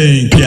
Amém.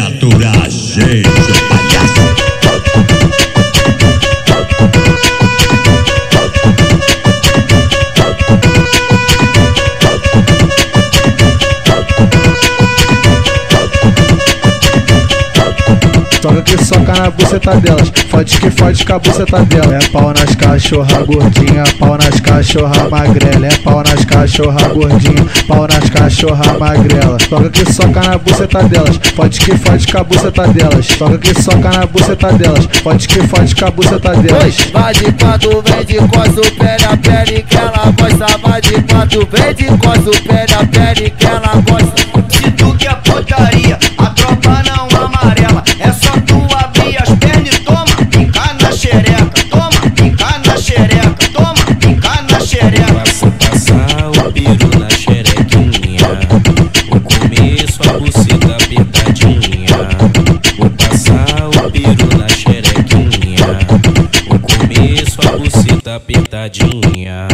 Que soca na buceta delas. Fode que fode com a buceta dela. É pau nas cachorra gordinha, pau nas cachorra magrela. É pau nas cachorra gordinha, pau nas cachorra magrela. Toca que soca na buceta delas. Fode que fode com a buceta delas. Toca que soca na buceta delas. Fode que fode com a buceta delas. Vai de quatro, vem de costa, pele a pele que ela gosta. Vai de quatro, vem de costa, pele a pele que ela gosta. Se tu quer putaria, apertadinha.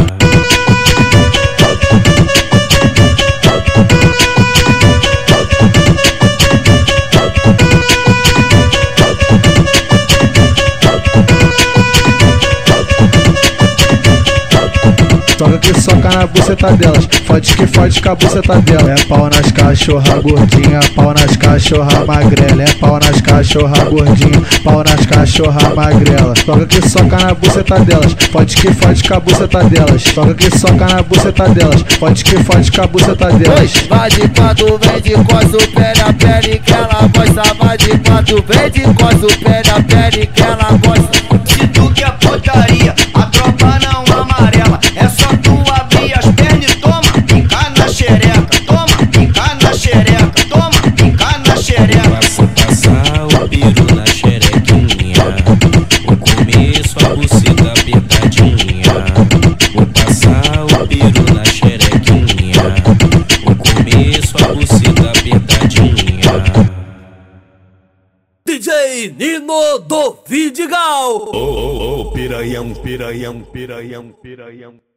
Que soca na buceta delas. Fode que fode com a buceta dela. É pau nas cachorra gordinha, pau nas cachorra magrela. É pau nas cachorra gordinha, pau nas cachorra magrela. Toca que soca na buceta delas. Fode que fode com a buceta delas. Toca que soca na buceta delas. Fode que fode com a buceta delas. Vai de quatro, vem de costa, pele a pele que ela gosta. Vai de quatro, vem de costa, pele a pele que DJ Nino do Vidigal. Ô, ô, ô, piranhão, piranhão, piranhão, piranhão.